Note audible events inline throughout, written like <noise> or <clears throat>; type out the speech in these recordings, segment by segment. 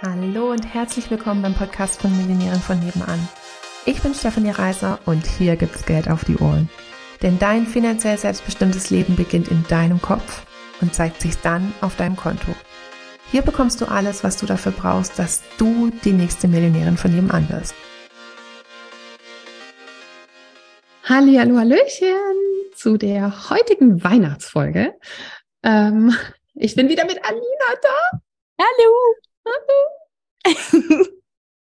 Hallo und herzlich willkommen beim Podcast von Millionären von nebenan. Ich bin Stefanie Reiser und hier gibt's Geld auf die Ohren. Denn dein finanziell selbstbestimmtes Leben beginnt in deinem Kopf und zeigt sich dann auf deinem Konto. Hier bekommst du alles, was du dafür brauchst, dass du die nächste Millionärin von nebenan wirst. Hallihallo, Hallöchen zu der heutigen Weihnachtsfolge. Ähm, ich bin wieder mit Alina da. Hallo. <laughs>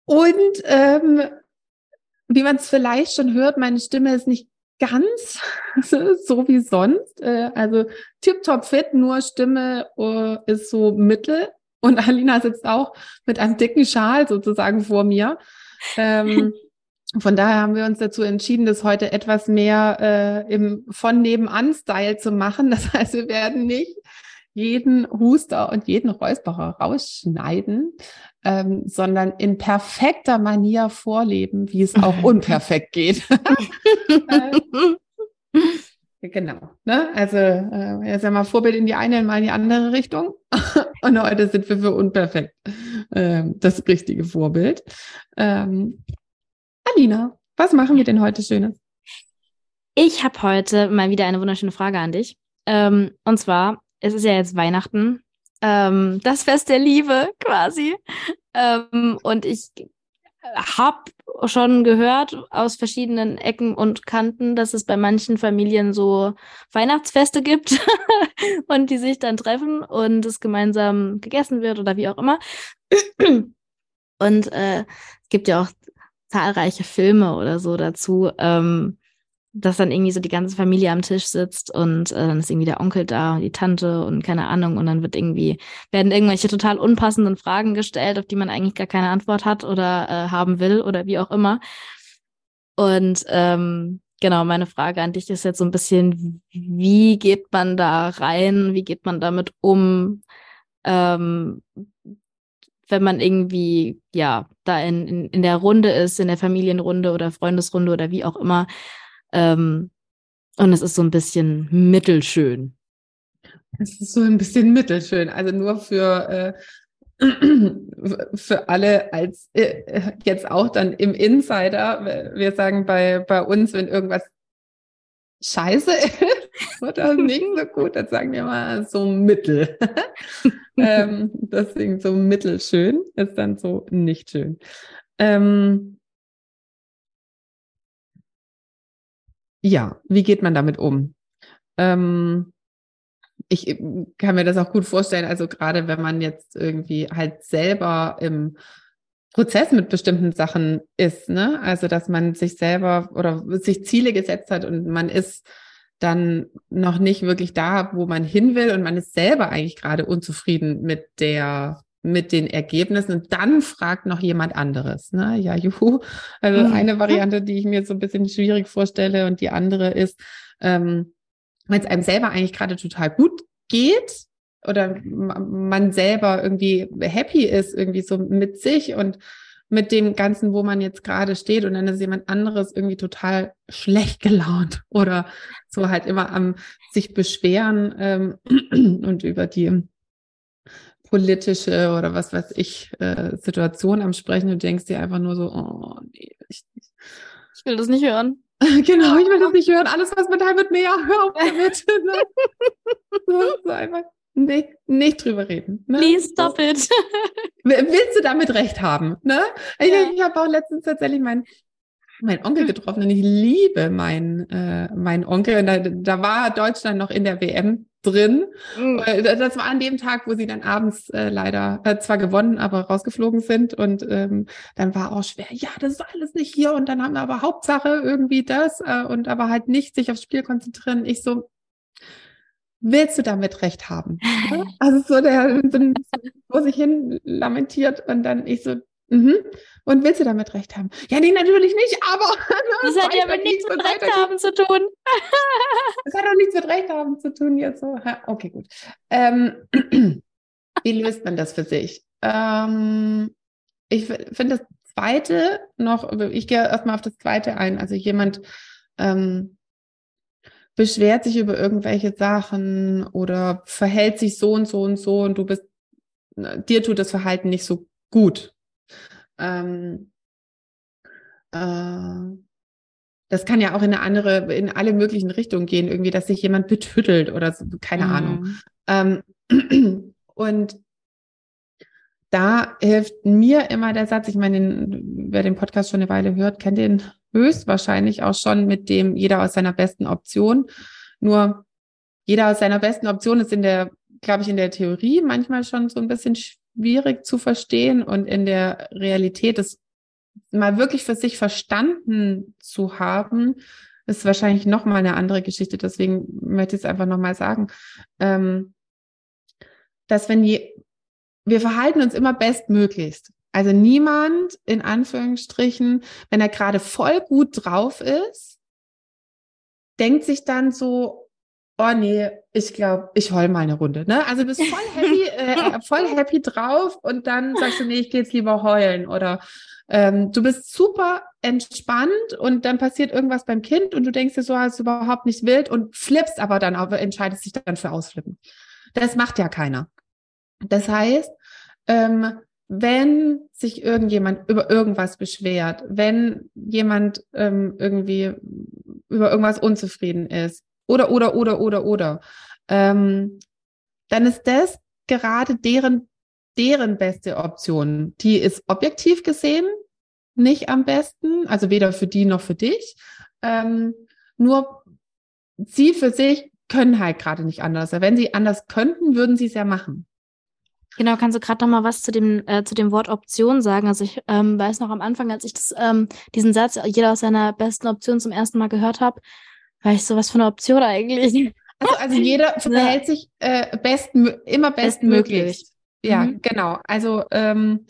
Und ähm, wie man es vielleicht schon hört, meine Stimme ist nicht ganz <laughs> so wie sonst. Äh, also tiptop fit, nur Stimme äh, ist so mittel. Und Alina sitzt auch mit einem dicken Schal sozusagen vor mir. Ähm, <laughs> von daher haben wir uns dazu entschieden, das heute etwas mehr äh, im von nebenan Style zu machen. Das heißt, wir werden nicht jeden Huster und jeden Räusperer rausschneiden, ähm, sondern in perfekter Manier vorleben, wie es auch <laughs> unperfekt geht. <laughs> genau. Ne? Also äh, ist ja mal Vorbild in die eine, mal in die andere Richtung. <laughs> und heute sind wir für unperfekt äh, das richtige Vorbild. Ähm, Alina, was machen wir denn heute Schönes? Ich habe heute mal wieder eine wunderschöne Frage an dich. Ähm, und zwar, es ist ja jetzt Weihnachten, ähm, das Fest der Liebe quasi. Ähm, und ich habe schon gehört aus verschiedenen Ecken und Kanten, dass es bei manchen Familien so Weihnachtsfeste gibt <laughs> und die sich dann treffen und es gemeinsam gegessen wird oder wie auch immer. Und äh, es gibt ja auch zahlreiche Filme oder so dazu. Ähm, dass dann irgendwie so die ganze Familie am Tisch sitzt und äh, dann ist irgendwie der Onkel da und die Tante und keine Ahnung und dann wird irgendwie werden irgendwelche total unpassenden Fragen gestellt, auf die man eigentlich gar keine Antwort hat oder äh, haben will oder wie auch immer. Und ähm, genau, meine Frage an dich ist jetzt so ein bisschen, wie geht man da rein? Wie geht man damit um? Ähm, wenn man irgendwie, ja, da in, in, in der Runde ist, in der Familienrunde oder Freundesrunde oder wie auch immer, ähm, und es ist so ein bisschen mittelschön. Es ist so ein bisschen mittelschön. Also nur für, äh, <clears throat> für alle als äh, jetzt auch dann im Insider. Wir sagen bei, bei uns, wenn irgendwas scheiße ist <laughs> oder nicht so <laughs> gut, dann sagen wir mal so mittel. <laughs> ähm, deswegen so mittelschön ist dann so nicht schön. Ähm, Ja, wie geht man damit um? Ähm, ich äh, kann mir das auch gut vorstellen, also gerade wenn man jetzt irgendwie halt selber im Prozess mit bestimmten Sachen ist, ne? Also dass man sich selber oder sich Ziele gesetzt hat und man ist dann noch nicht wirklich da, wo man hin will und man ist selber eigentlich gerade unzufrieden mit der mit den Ergebnissen und dann fragt noch jemand anderes. Ne? Ja, juhu. Also mhm. eine Variante, die ich mir so ein bisschen schwierig vorstelle und die andere ist, ähm, wenn es einem selber eigentlich gerade total gut geht oder man selber irgendwie happy ist, irgendwie so mit sich und mit dem Ganzen, wo man jetzt gerade steht und dann ist jemand anderes irgendwie total schlecht gelaunt oder so halt immer am sich beschweren ähm, <clears throat> und über die politische oder was weiß ich äh, Situation am Sprechen und denkst dir einfach nur so, oh nee, ich, ich will das nicht hören. <laughs> genau, ich will das nicht hören. Alles, was mit mit mir, hör auf damit. <laughs> Ne? so einfach nicht, nicht drüber reden. Ne? Please stop it. <laughs> Willst du damit recht haben? Ne? Ich, ja. ich habe auch letztens tatsächlich meinen mein Onkel getroffen und ich liebe meinen äh, mein Onkel. Und da, da war Deutschland noch in der WM drin. Mhm. Das war an dem Tag, wo sie dann abends äh, leider äh, zwar gewonnen, aber rausgeflogen sind. Und ähm, dann war auch schwer, ja, das ist alles nicht hier. Und dann haben wir aber Hauptsache irgendwie das äh, und aber halt nicht sich aufs Spiel konzentrieren. Ich so, willst du damit recht haben? <laughs> also so der so, wo sich hin lamentiert und dann ich so, mhm. Und willst du damit recht haben? Ja, nee, natürlich nicht, aber. <laughs> Das hat ja mit nichts mit Recht haben zu tun. <laughs> Das hat auch nichts mit Recht haben zu tun jetzt so. Okay, gut. Ähm, <clears throat> wie löst man das für sich? Ähm, ich finde das zweite noch, ich gehe erstmal auf das zweite ein. Also jemand ähm, beschwert sich über irgendwelche Sachen oder verhält sich so und so und so und du bist, dir tut das Verhalten nicht so gut. Ähm, äh, das kann ja auch in eine andere, in alle möglichen Richtungen gehen, irgendwie, dass sich jemand betüttelt oder so, keine mhm. Ahnung. Ähm, <clears throat> und da hilft mir immer der Satz, ich meine, den, wer den Podcast schon eine Weile hört, kennt den höchstwahrscheinlich auch schon mit dem jeder aus seiner besten Option. Nur jeder aus seiner besten Option ist in der, glaube ich, in der Theorie manchmal schon so ein bisschen schwierig zu verstehen und in der Realität ist mal wirklich für sich verstanden zu haben, ist wahrscheinlich noch mal eine andere Geschichte. Deswegen möchte ich es einfach noch mal sagen, ähm, dass wenn je, wir verhalten uns immer bestmöglichst. Also niemand in Anführungsstrichen, wenn er gerade voll gut drauf ist, denkt sich dann so, oh nee, ich glaube, ich heul mal eine Runde. Ne? Also du bist voll happy, <laughs> äh, voll happy drauf und dann sagst du, nee, ich gehe jetzt lieber heulen. Oder ähm, du bist super entspannt und dann passiert irgendwas beim Kind und du denkst dir so, hast du überhaupt nicht wild und flippst aber dann, aber entscheidest dich dann für Ausflippen. Das macht ja keiner. Das heißt, ähm, wenn sich irgendjemand über irgendwas beschwert, wenn jemand ähm, irgendwie über irgendwas unzufrieden ist, oder, oder, oder, oder, oder, ähm, dann ist das gerade deren, deren beste Option. Die ist objektiv gesehen nicht am besten, also weder für die noch für dich. Ähm, nur sie für sich können halt gerade nicht anders. Wenn sie anders könnten, würden sie es ja machen. Genau, kannst du gerade noch mal was zu dem äh, zu dem Wort Option sagen? Also ich ähm, weiß noch am Anfang, als ich das ähm, diesen Satz jeder aus seiner besten Option zum ersten Mal gehört habe, war ich so was für eine Option eigentlich. Also, also jeder <laughs> verhält sich äh, best, immer bestmöglich. bestmöglich. Ja, mhm. genau. Also ähm,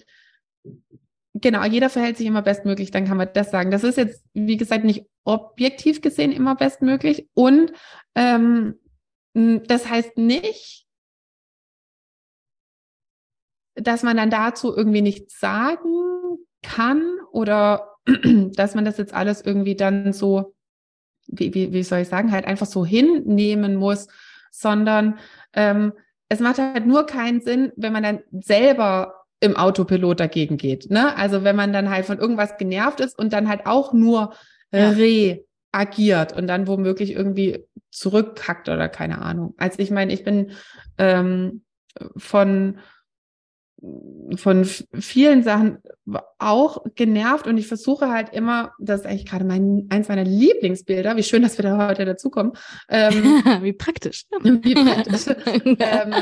genau, jeder verhält sich immer bestmöglich, dann kann man das sagen. Das ist jetzt, wie gesagt, nicht objektiv gesehen immer bestmöglich. Und ähm, das heißt nicht, dass man dann dazu irgendwie nichts sagen kann oder <clears throat> dass man das jetzt alles irgendwie dann so, wie, wie, wie soll ich sagen, halt einfach so hinnehmen muss, sondern ähm, es macht halt nur keinen Sinn, wenn man dann selber im Autopilot dagegen geht. Ne? Also wenn man dann halt von irgendwas genervt ist und dann halt auch nur ja. reagiert und dann womöglich irgendwie zurückkackt oder keine Ahnung. Also ich meine, ich bin ähm, von von vielen Sachen auch genervt und ich versuche halt immer, das ist eigentlich gerade mein, eins meiner Lieblingsbilder, wie schön, dass wir da heute dazukommen. Ähm, <laughs> wie praktisch. <laughs> Wie praktisch. <laughs> ähm,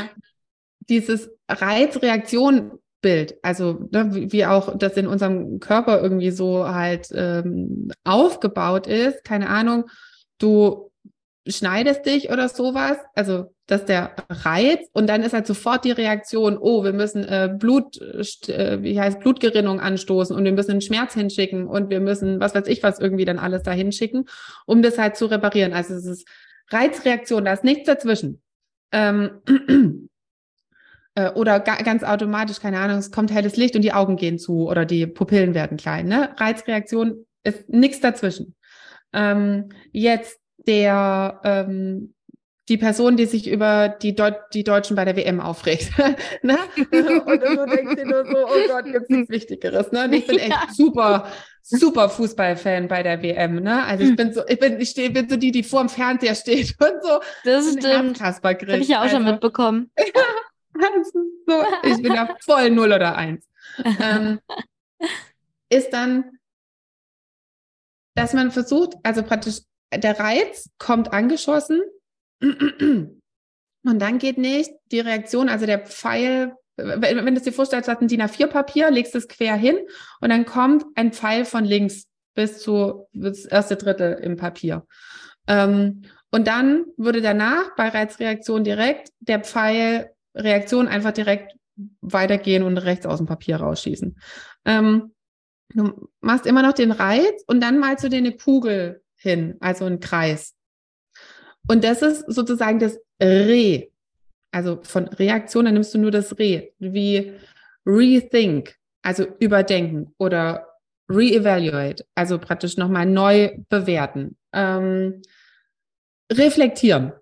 dieses Reizreaktion-Bild, also ne, wie auch das in unserem Körper irgendwie so halt ähm, aufgebaut ist, keine Ahnung, du schneidest dich oder sowas, also dass der Reiz und dann ist halt sofort die Reaktion, oh, wir müssen äh, Blut, äh, wie heißt Blutgerinnung anstoßen und wir müssen einen Schmerz hinschicken und wir müssen, was weiß ich, was irgendwie dann alles da hinschicken, um das halt zu reparieren. Also es ist Reizreaktion, da ist nichts dazwischen. Ähm, <clears throat> äh, oder ga, ganz automatisch, keine Ahnung, es kommt helles Licht und die Augen gehen zu oder die Pupillen werden klein. Ne? Reizreaktion ist nichts dazwischen. Ähm, jetzt der ähm, die Person, die sich über die, Deu die Deutschen bei der WM aufregt. <laughs> ne? Und du denkst dir nur so, oh Gott, gibt es nichts <laughs> Wichtigeres. Ne? Und ich bin echt ja. super, super Fußballfan bei der WM. Ne? Also ich bin so, ich bin, ich stehe, bin so die, die vor dem Fernseher steht <laughs> und so. Das stimmt. Das habe ich ja auch also, schon mitbekommen. so, ich bin ja voll null oder eins. Ähm, ist dann, dass man versucht, also praktisch der Reiz kommt angeschossen und dann geht nicht die Reaktion, also der Pfeil, wenn, wenn du dir vorstellst, du ein DIN A4-Papier, legst es quer hin und dann kommt ein Pfeil von links bis zu das erste Drittel im Papier. Ähm, und dann würde danach bei Reizreaktion direkt der Pfeil Reaktion einfach direkt weitergehen und rechts aus dem Papier rausschießen. Ähm, du machst immer noch den Reiz und dann malst du dir eine Kugel hin, also einen Kreis. Und das ist sozusagen das Re. Also von Reaktion, dann nimmst du nur das Re, wie Rethink, also überdenken oder Reevaluate, also praktisch nochmal neu bewerten. Ähm, reflektieren,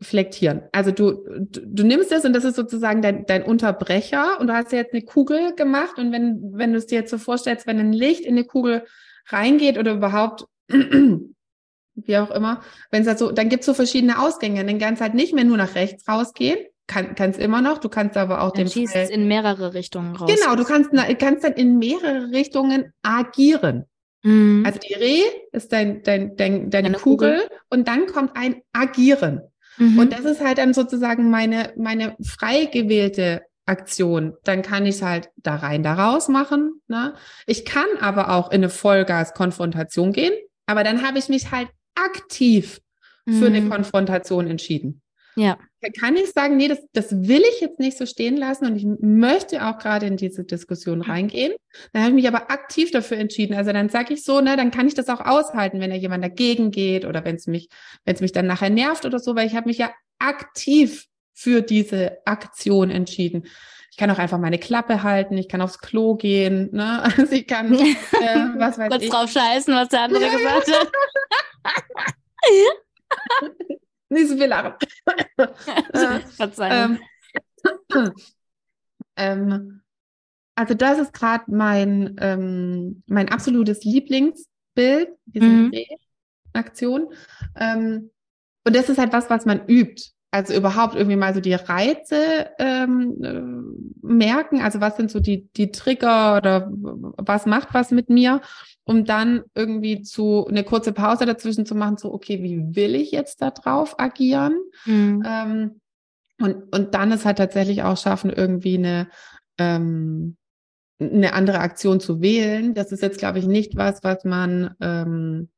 flektieren. Also du, du, du nimmst es und das ist sozusagen dein, dein Unterbrecher und du hast jetzt eine Kugel gemacht und wenn, wenn du es dir jetzt so vorstellst, wenn ein Licht in eine Kugel reingeht oder überhaupt <clears throat> wie auch immer, wenn es halt so, dann gibt es so verschiedene Ausgänge. Dann kannst halt nicht mehr nur nach rechts rausgehen, kann kannst immer noch, du kannst aber auch Dann den schießt in mehrere Richtungen raus. Genau, du kannst, kannst dann in mehrere Richtungen agieren. Mhm. Also die Reh ist dein, dein, dein, deine Deine Kugel, Kugel. und dann kommt ein Agieren. Mhm. Und das ist halt dann sozusagen meine, meine frei gewählte Aktion. Dann kann ich es halt da rein, da raus machen. Ne? Ich kann aber auch in eine Vollgas-Konfrontation gehen, aber dann habe ich mich halt aktiv für eine Mhm. Konfrontation entschieden. Ja. Da kann ich sagen, nee, das, das will ich jetzt nicht so stehen lassen und ich möchte auch gerade in diese Diskussion reingehen. Dann habe ich mich aber aktiv dafür entschieden. Also dann sage ich so, ne, dann kann ich das auch aushalten, wenn da jemand dagegen geht oder wenn es mich, wenn es mich dann nachher nervt oder so, weil ich habe mich ja aktiv für diese Aktion entschieden. Ich kann auch einfach meine Klappe halten, ich kann aufs Klo gehen, ne? <laughs> Also ich kann, <laughs> äh, was weiß Kurz ich. drauf scheißen, was der andere Ja, ja. gesagt hat. <laughs> Nicht so viel lachen. Äh, Verzeihung. Ähm, <clears throat> ähm, also das ist gerade mein, ähm, mein absolutes Lieblingsbild, diese Mhm. Aktion. Ähm, und das ist halt was, was man übt. Also überhaupt irgendwie mal so die Reize ähm, äh, merken. Also was sind so die, die Trigger oder was macht was mit mir, um dann irgendwie zu eine kurze Pause dazwischen zu machen, so, okay, wie will ich jetzt da drauf agieren? Mhm. Ähm, und, und dann ist halt tatsächlich auch schaffen, irgendwie eine, ähm, eine andere Aktion zu wählen. Das ist jetzt, glaube ich, nicht was, was man ähm,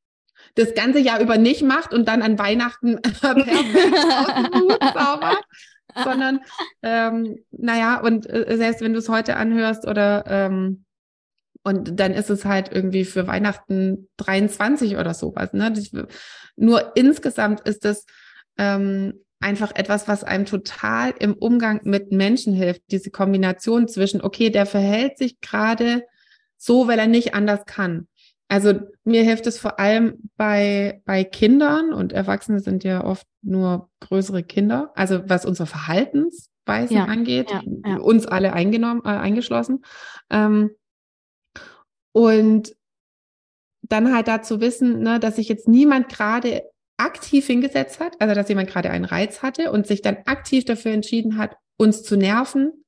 das ganze Jahr über nicht macht und dann an Weihnachten perfekt aus dem Hut zaubert, sondern ähm, naja, und äh, selbst wenn du es heute anhörst oder ähm, und dann ist es halt irgendwie für Weihnachten 23 oder sowas. Ne? Das, nur insgesamt ist es ähm, einfach etwas, was einem total im Umgang mit Menschen hilft. Diese Kombination zwischen, okay, der verhält sich gerade so, weil er nicht anders kann. Also mir hilft es vor allem bei, bei Kindern und Erwachsene sind ja oft nur größere Kinder. Also was unsere Verhaltensweisen Ja, angeht, ja, ja. uns alle eingenommen, äh, eingeschlossen. Ähm, und dann halt dazu wissen, ne, dass sich jetzt niemand gerade aktiv hingesetzt hat, also dass jemand gerade einen Reiz hatte und sich dann aktiv dafür entschieden hat, uns zu nerven,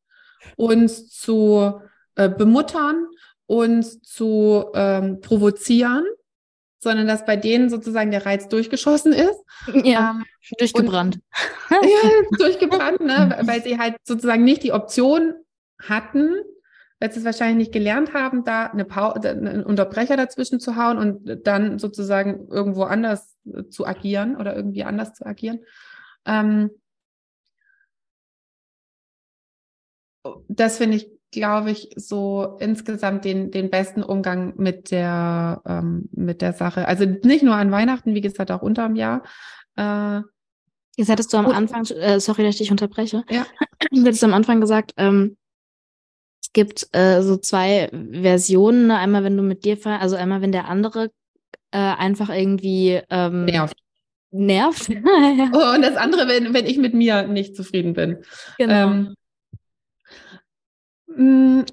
uns zu äh, bemuttern, uns zu ähm, provozieren, sondern dass bei denen sozusagen der Reiz durchgeschossen ist. ja, Ähm, durchgebrannt. ja, durchgebrannt, ne? <laughs> weil sie halt sozusagen nicht die Option hatten, weil sie es wahrscheinlich nicht gelernt haben, da eine Pau einen Unterbrecher dazwischen zu hauen und dann sozusagen irgendwo anders äh, zu agieren oder irgendwie anders zu agieren. Ähm, das finde ich, glaube ich, so insgesamt den, den besten Umgang mit der, ähm, mit der Sache. Also nicht nur an Weihnachten, wie gesagt, auch unterm Jahr. Äh, Jetzt hattest du am Anfang, äh, sorry, dass ich dich unterbreche. Ja. <clears throat> Du hattest am Anfang gesagt, ähm, es gibt äh, so zwei Versionen. Ne? Einmal, wenn du mit dir also einmal, wenn der andere äh, einfach irgendwie ähm, nervt. nervt. ja, <laughs> Oh, und das andere, wenn, wenn ich mit mir nicht zufrieden bin. genau. Ähm, mh,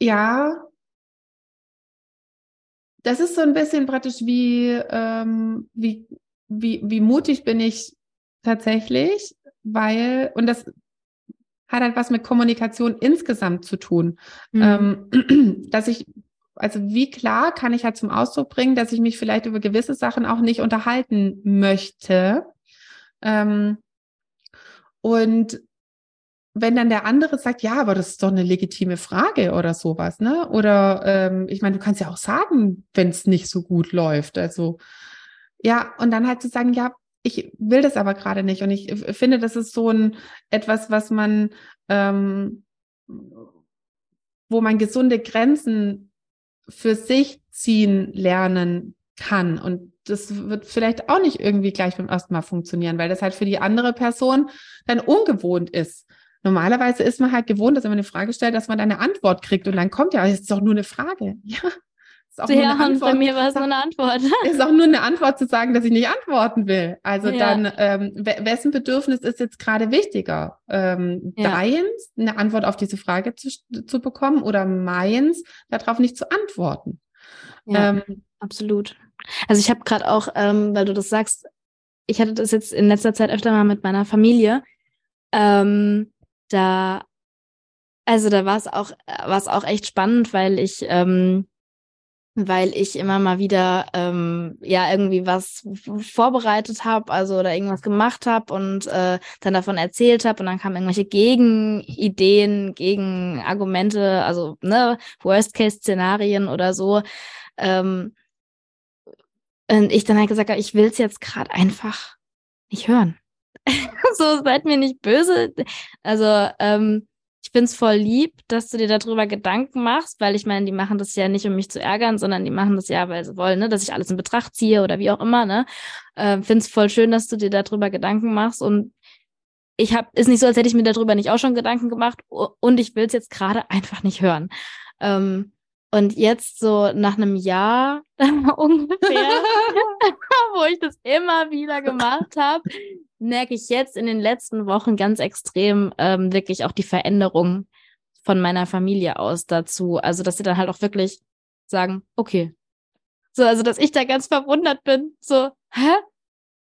ja, das ist so ein bisschen praktisch wie, ähm, wie, wie, wie mutig bin ich tatsächlich, weil, und das hat halt was mit Kommunikation insgesamt zu tun. Mhm. Ähm, <clears throat> dass ich, also wie klar kann ich halt zum Ausdruck bringen, dass ich mich vielleicht über gewisse Sachen auch nicht unterhalten möchte. Ähm, und wenn dann der andere sagt, ja, aber das ist doch eine legitime Frage oder sowas, ne? Oder ähm, ich meine, du kannst ja auch sagen, wenn es nicht so gut läuft. Also ja, und dann halt zu sagen, ja, ich will das aber gerade nicht. Und ich f- finde, das ist so ein etwas, was man, ähm, wo man gesunde Grenzen für sich ziehen lernen kann. Und das wird vielleicht auch nicht irgendwie gleich beim ersten Mal funktionieren, weil das halt für die andere Person dann ungewohnt ist. Normalerweise ist man halt gewohnt, dass wenn man eine Frage stellt, dass man dann eine Antwort kriegt und dann kommt ja, es ist doch nur eine Frage. <laughs> Ja, Ist auch ja, und bei mir war es nur eine Antwort. <laughs> Ist auch nur eine Antwort zu sagen, dass ich nicht antworten will. Also ja. dann, ähm, wessen Bedürfnis ist jetzt gerade wichtiger? Ähm, ja. Deins, eine Antwort auf diese Frage zu, zu bekommen oder meins, darauf nicht zu antworten? Ja, ähm, absolut. Also ich habe gerade auch, ähm, weil du das sagst, ich hatte das jetzt in letzter Zeit öfter mal mit meiner Familie. Ähm, da, also da war es auch, war es auch echt spannend, weil ich, ähm, weil ich immer mal wieder ähm, ja irgendwie was vorbereitet habe, also oder irgendwas gemacht habe und äh, dann davon erzählt habe und dann kamen irgendwelche Gegenideen, Gegenargumente, also ne Worst-Case-Szenarien oder so. Ähm, und ich dann halt gesagt habe, ich will es jetzt gerade einfach nicht hören. <laughs> so, seid mir nicht böse. Also, ähm, ich finde es voll lieb, dass du dir darüber Gedanken machst, weil ich meine, die machen das ja nicht, um mich zu ärgern, sondern die machen das ja, weil sie wollen, ne, dass ich alles in Betracht ziehe oder wie auch immer, ne. Ähm, finde es voll schön, dass du dir darüber Gedanken machst und ich habe, ist nicht so, als hätte ich mir darüber nicht auch schon Gedanken gemacht und ich will es jetzt gerade <laughs> einfach nicht hören. Ähm, und jetzt so nach einem Jahr <laughs> ungefähr, wo ich das immer wieder gemacht habe, merke ich jetzt in den letzten Wochen ganz extrem ähm, wirklich auch die Veränderung von meiner Familie aus dazu. Also, dass sie dann halt auch wirklich sagen, okay. So, also, dass ich da ganz verwundert bin. So, hä?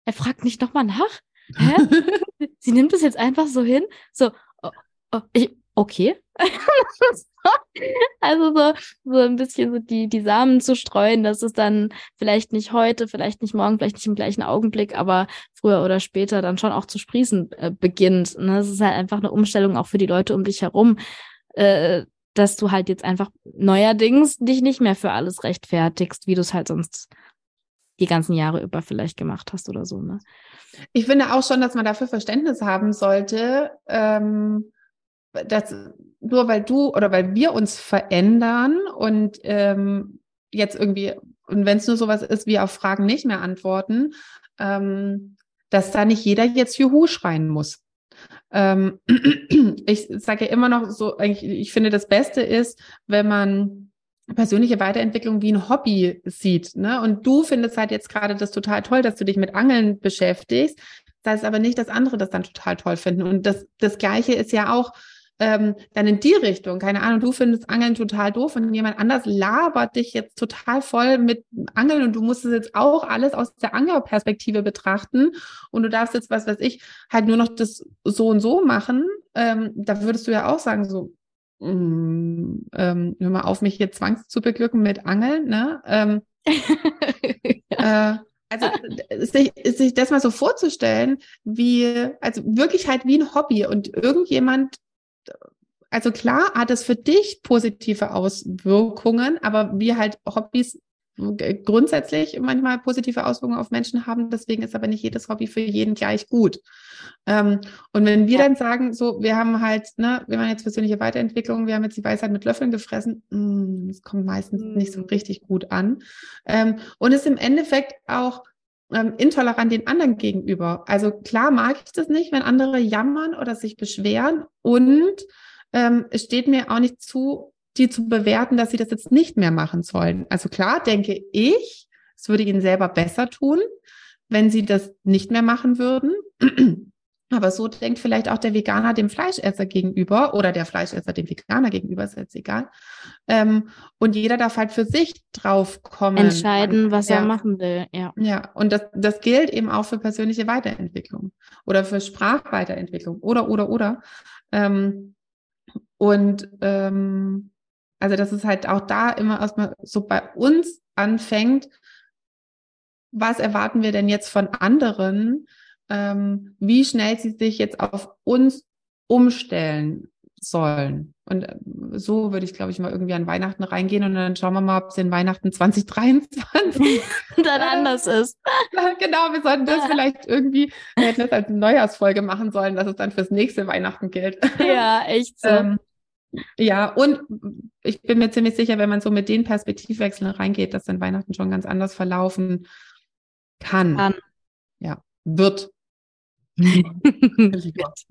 Er fragt nicht nochmal nach? Hä? <laughs> sie nimmt es jetzt einfach so hin? So, oh, oh, ich, okay. <laughs> also so, so ein bisschen so die, die Samen zu streuen, dass es dann vielleicht nicht heute, vielleicht nicht morgen, vielleicht nicht im gleichen Augenblick, aber früher oder später dann schon auch zu sprießen äh, beginnt. Ne? Das ist halt einfach eine Umstellung auch für die Leute um dich herum, äh, dass du halt jetzt einfach neuerdings dich nicht mehr für alles rechtfertigst, wie du es halt sonst die ganzen Jahre über vielleicht gemacht hast oder so. Ne? Ich finde auch schon, dass man dafür Verständnis haben sollte, ähm, dass nur weil du oder weil wir uns verändern und ähm, jetzt irgendwie, und wenn es nur sowas ist wie auf Fragen nicht mehr antworten, ähm, dass da nicht jeder jetzt Juhu schreien muss. Ähm, <clears throat> ich sage ja immer noch so, eigentlich, ich finde, das Beste ist, wenn man persönliche Weiterentwicklung wie ein Hobby sieht. Ne? Und du findest halt jetzt gerade das total toll, dass du dich mit Angeln beschäftigst. Das heißt aber nicht, dass andere das dann total toll finden. Und das, das Gleiche ist ja auch, ähm, dann in die Richtung, keine Ahnung, du findest Angeln total doof und jemand anders labert dich jetzt total voll mit Angeln und du musst es jetzt auch alles aus der Anglerperspektive betrachten und du darfst jetzt, was weiß ich, halt nur noch das so und so machen, ähm, da würdest du ja auch sagen, so, mm, ähm, hör mal auf, mich hier zwangs zu beglücken mit Angeln, ne? Ähm, <laughs> ja. äh, also sich, sich das mal so vorzustellen, wie, also wirklich halt wie ein Hobby und irgendjemand also klar hat es für dich positive Auswirkungen, aber wir halt Hobbys grundsätzlich manchmal positive Auswirkungen auf Menschen haben. Deswegen ist aber nicht jedes Hobby für jeden gleich gut. Ähm, und wenn wir dann sagen, so, wir haben halt, ne, wir machen jetzt persönliche Weiterentwicklung, wir haben jetzt die Weisheit mit Löffeln gefressen, mm, das kommt meistens mm. nicht so richtig gut an. Ähm, und ist im Endeffekt auch ähm, intolerant den anderen gegenüber. Also klar mag ich das nicht, wenn andere jammern oder sich beschweren und ähm, es steht mir auch nicht zu, die zu bewerten, dass sie das jetzt nicht mehr machen sollen. Also klar denke ich, es würde ihnen selber besser tun, wenn sie das nicht mehr machen würden. Aber so denkt vielleicht auch der Veganer dem Fleischesser gegenüber oder der Fleischesser dem Veganer gegenüber, ist jetzt egal. Ähm, und jeder darf halt für sich drauf kommen. Entscheiden, was ja. er machen will, ja. Ja, und das, das gilt eben auch für persönliche Weiterentwicklung oder für Sprachweiterentwicklung oder, oder, oder. Ähm, und ähm, also, dass es halt auch da immer erstmal so bei uns anfängt, was erwarten wir denn jetzt von anderen? Ähm, wie schnell sie sich jetzt auf uns umstellen sollen. Und äh, so würde ich, glaube ich, mal irgendwie an Weihnachten reingehen und dann schauen wir mal, ob es in Weihnachten <laughs> 2023 dann anders ist. <laughs> genau, wir sollten das <laughs> vielleicht irgendwie, wir hätten das als Neujahrsfolge machen sollen, dass es dann fürs nächste Weihnachten gilt. Ja, echt so. ähm, ja, und ich bin mir ziemlich sicher, wenn man so mit den Perspektivwechseln reingeht, dass dann Weihnachten schon ganz anders verlaufen kann. kann. Ja, wird. <laughs>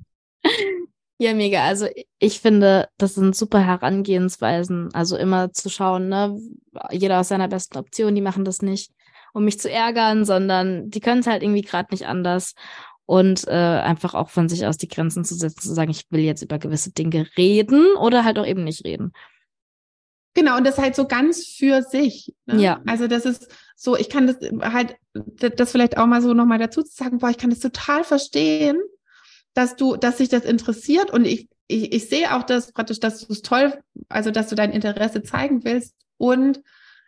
Ja, mega. Also ich finde, das sind super Herangehensweisen. Also immer zu schauen, ne, jeder aus seiner besten Option, die machen das nicht, um mich zu ärgern, sondern die können es halt irgendwie gerade nicht anders. Und äh, einfach auch von sich aus die Grenzen zu setzen, zu sagen, ich will jetzt über gewisse Dinge reden oder halt auch eben nicht reden. Genau, und das halt so ganz für sich. Ne? Ja. Also das ist so, ich kann das halt, das vielleicht auch mal so nochmal dazu zu sagen, boah, ich kann das total verstehen, dass du, dass sich das interessiert und ich, ich, ich sehe auch das praktisch, dass du es toll, also dass du dein Interesse zeigen willst und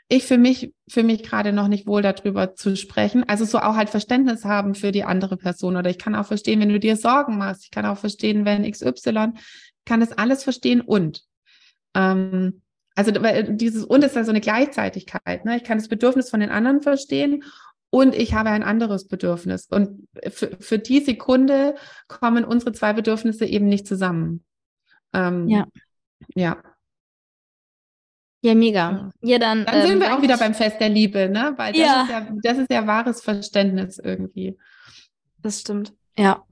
ich für mich, für mich gerade noch nicht wohl darüber zu sprechen. Also so auch halt Verständnis haben für die andere Person oder ich kann auch verstehen, wenn du dir Sorgen machst. Ich kann auch verstehen, wenn XY, kann das alles verstehen und. Ähm, also dieses und ist ja so eine Gleichzeitigkeit. Ne? Ich kann das Bedürfnis von den anderen verstehen und ich habe ein anderes Bedürfnis. Und für, für die Sekunde kommen unsere zwei Bedürfnisse eben nicht zusammen. Ähm, ja. Ja. Ja, mega. Ja, dann, dann sind ähm, wir auch wieder beim Fest der Liebe, ne? Weil das, ja. Ist ja, das ist ja wahres Verständnis irgendwie. Das stimmt. Ja.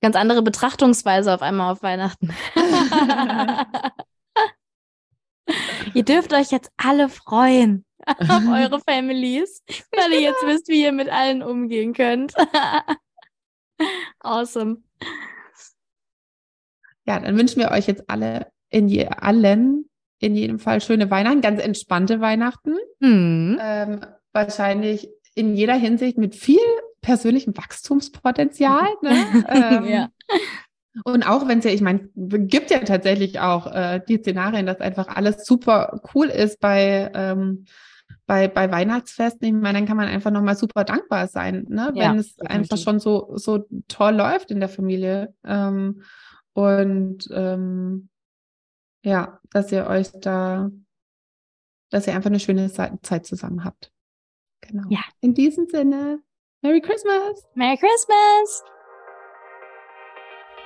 Ganz andere Betrachtungsweise auf einmal auf Weihnachten. <laughs> <laughs> ihr dürft euch jetzt alle freuen <laughs> auf <laughs> eure Families, weil ihr jetzt wisst, wie ihr mit allen umgehen könnt. <laughs> awesome. Ja, dann wünschen wir euch jetzt alle in je, allen in jedem Fall schöne Weihnachten, ganz entspannte Weihnachten. Mhm. Ähm, wahrscheinlich in jeder Hinsicht mit viel persönlichem Wachstumspotenzial. Ne? ähm, ja. Und auch wenn es ja, ich meine, gibt ja tatsächlich auch äh, die Szenarien, dass einfach alles super cool ist bei ähm, bei, bei Weihnachtsfesten, ich meine, dann kann man einfach nochmal super dankbar sein, ne? wenn ja, es definitiv. einfach schon so, so toll läuft in der Familie. Ähm, und ähm, ja, dass ihr euch da, dass ihr einfach eine schöne Zeit zusammen habt. Genau. Ja. In diesem Sinne, Merry Christmas! Merry Christmas!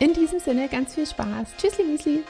In diesem Sinne ganz viel Spaß. Tschüssli, Müsli.